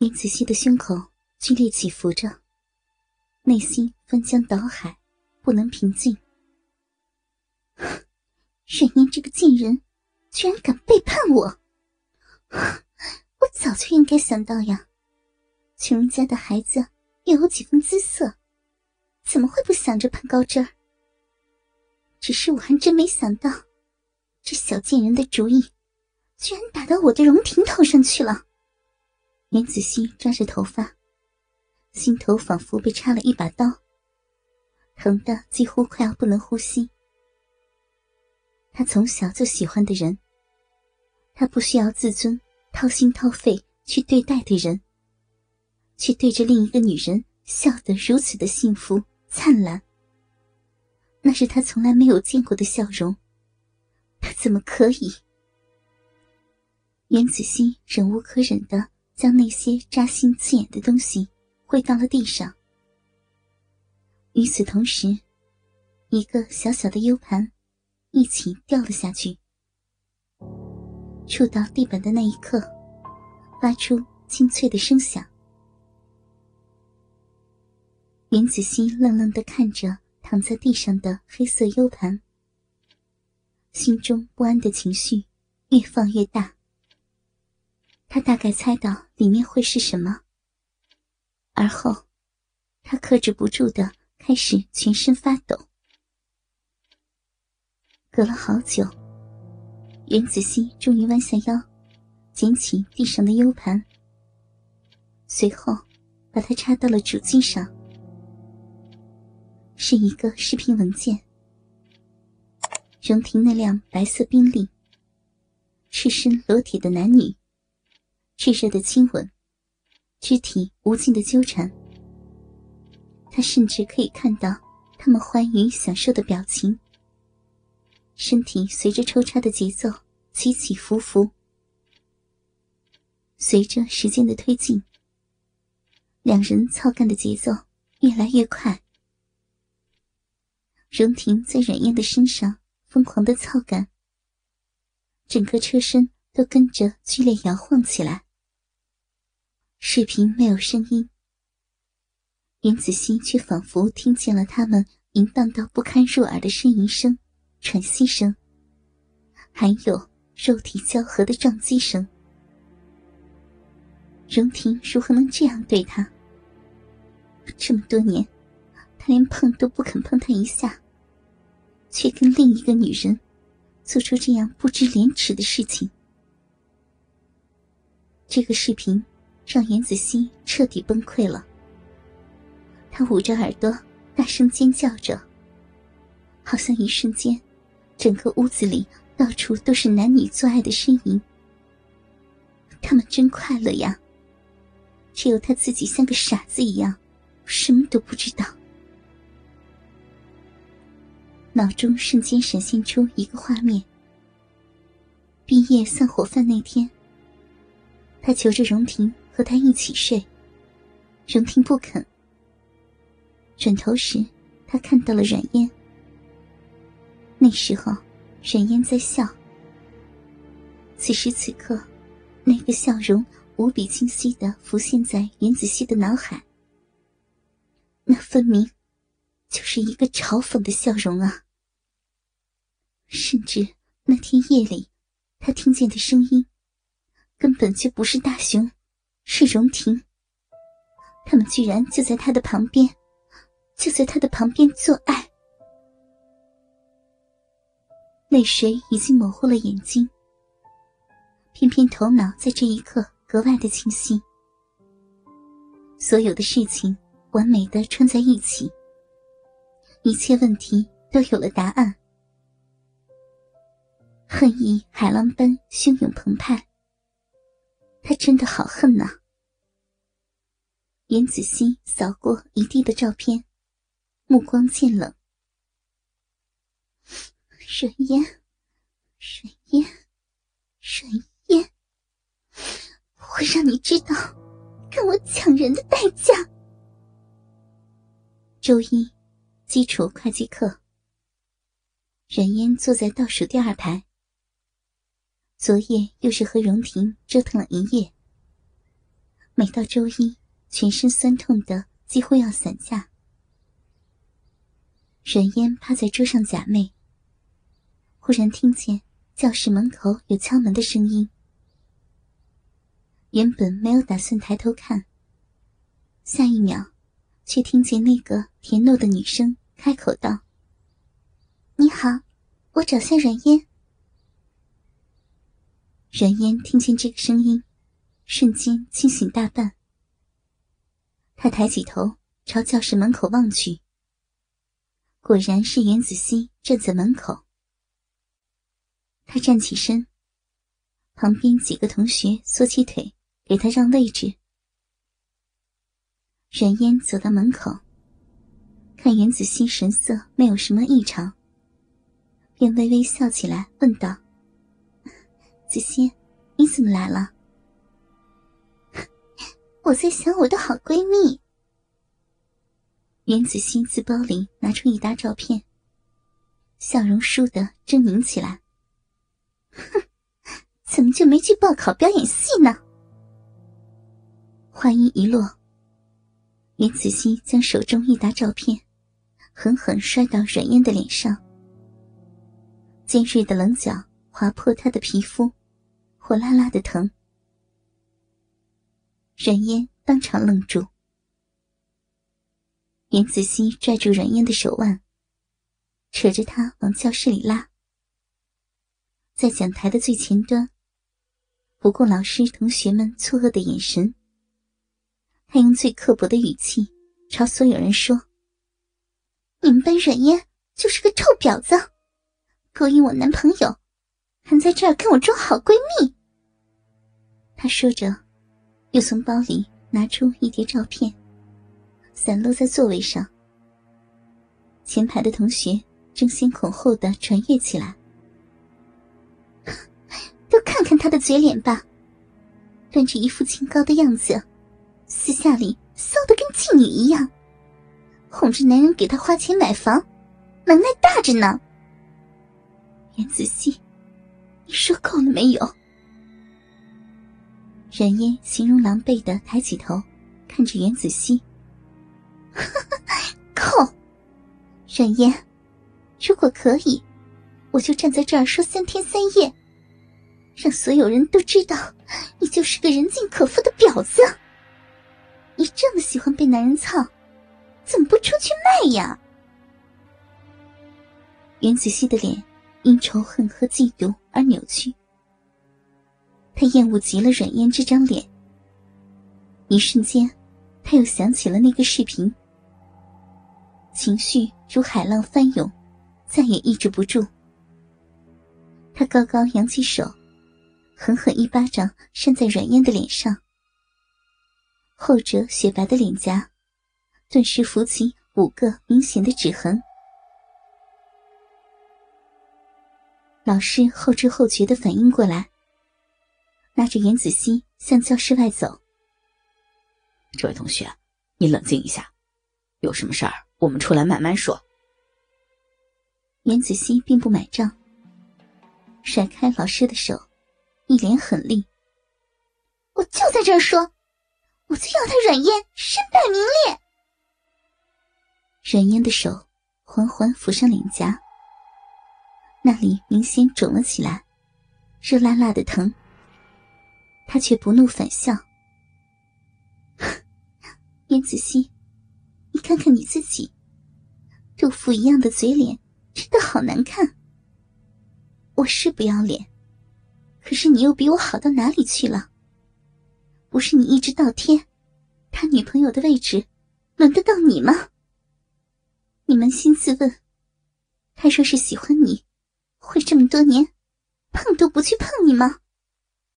林子熙的胸口剧烈起伏着，内心翻江倒海，不能平静。沈念这个贱人，居然敢背叛我！我早就应该想到呀，穷人家的孩子又有几分姿色，怎么会不想着攀高枝儿？只是我还真没想到，这小贱人的主意，居然打到我的荣婷头上去了。严子熙抓着头发，心头仿佛被插了一把刀，疼得几乎快要不能呼吸。他从小就喜欢的人，他不需要自尊、掏心掏肺去对待的人，却对着另一个女人笑得如此的幸福灿烂。那是他从来没有见过的笑容，他怎么可以？袁子熙忍无可忍的。将那些扎心刺眼的东西挥到了地上。与此同时，一个小小的 U 盘一起掉了下去，触到地板的那一刻，发出清脆的声响。袁子熙愣愣的看着躺在地上的黑色 U 盘，心中不安的情绪越放越大。他大概猜到里面会是什么，而后，他克制不住的开始全身发抖。隔了好久，袁子熙终于弯下腰，捡起地上的 U 盘，随后把它插到了主机上，是一个视频文件。荣婷那辆白色宾利，赤身裸体的男女。炽热的亲吻，肢体无尽的纠缠，他甚至可以看到他们欢愉享受的表情。身体随着抽插的节奏起起伏伏。随着时间的推进，两人操干的节奏越来越快。荣婷在阮燕的身上疯狂的操干，整个车身都跟着剧烈摇晃起来。视频没有声音，袁子熙却仿佛听见了他们淫荡到不堪入耳的呻吟声、喘息声，还有肉体交合的撞击声。荣婷如何能这样对他？这么多年，他连碰都不肯碰他一下，却跟另一个女人做出这样不知廉耻的事情。这个视频。让严子熙彻底崩溃了。他捂着耳朵，大声尖叫着，好像一瞬间，整个屋子里到处都是男女做爱的身影。他们真快乐呀！只有他自己像个傻子一样，什么都不知道。脑中瞬间闪现出一个画面：毕业散伙饭那天，他求着荣婷。和他一起睡，荣婷不肯。转头时，他看到了阮烟。那时候，阮烟在笑。此时此刻，那个笑容无比清晰的浮现在袁子熙的脑海。那分明就是一个嘲讽的笑容啊！甚至那天夜里，他听见的声音，根本就不是大雄。是荣婷，他们居然就在他的旁边，就在他的旁边做爱。泪水已经模糊了眼睛，偏偏头脑在这一刻格外的清晰。所有的事情完美的串在一起，一切问题都有了答案。恨意海浪般汹涌澎湃。他真的好恨呐！严子熙扫过一地的照片，目光渐冷。沈烟，沈烟，沈烟，我会让你知道跟我抢人的代价。周一，基础会计课。冉烟坐在倒数第二排。昨夜又是和荣婷折腾了一夜，每到周一，全身酸痛的几乎要散架。阮烟趴在桌上假寐，忽然听见教室门口有敲门的声音。原本没有打算抬头看，下一秒，却听见那个甜糯的女声开口道：“你好，我找下阮烟。”阮嫣听见这个声音，瞬间清醒大半。他抬起头朝教室门口望去，果然是袁子熙站在门口。他站起身，旁边几个同学缩起腿。给他让位置。冉烟走到门口，看袁子熙神色没有什么异常，便微微笑起来，问道：“子欣，你怎么来了？” 我在想我的好闺蜜。袁子欣自包里拿出一沓照片，笑容倏地狰狞起来。哼，怎么就没去报考表演系呢？话音一落，袁子欣将手中一沓照片狠狠摔到阮嫣的脸上，尖锐的棱角划破她的皮肤，火辣辣的疼。阮嫣当场愣住。袁子熙拽住阮嫣的手腕，扯着她往教室里拉。在讲台的最前端，不顾老师同学们错愕的眼神。他用最刻薄的语气朝所有人说：“你们班阮嫣就是个臭婊子，勾引我男朋友，还在这儿跟我装好闺蜜。”他说着，又从包里拿出一叠照片，散落在座位上。前排的同学争先恐后的传阅起来，都看看他的嘴脸吧，端着一副清高的样子。私下里骚的跟妓女一样，哄着男人给他花钱买房，能耐大着呢。袁子熙，你说够了没有？冉嫣形容狼狈的抬起头，看着袁子熙。靠。冉嫣，如果可以，我就站在这儿说三天三夜，让所有人都知道你就是个人尽可夫的婊子。你这么喜欢被男人操，怎么不出去卖呀？袁子熙的脸因仇恨和嫉妒而扭曲，他厌恶极了阮嫣这张脸。一瞬间，他又想起了那个视频，情绪如海浪翻涌，再也抑制不住。他高高扬起手，狠狠一巴掌扇在阮嫣的脸上。后者雪白的脸颊，顿时浮起五个明显的指痕。老师后知后觉的反应过来，拉着袁子熙向教室外走。这位同学，你冷静一下，有什么事儿我们出来慢慢说。袁子熙并不买账，甩开老师的手，一脸狠厉：“我就在这儿说。”我就要他软烟身败名裂。软烟的手缓缓抚上脸颊，那里明显肿了起来，热辣辣的疼。他却不怒反笑：“ 袁子熙，你看看你自己，豆腐一样的嘴脸，真的好难看。我是不要脸，可是你又比我好到哪里去了？”不是你一直倒贴，他女朋友的位置，轮得到你吗？你扪心自问，他若是喜欢你，会这么多年碰都不去碰你吗？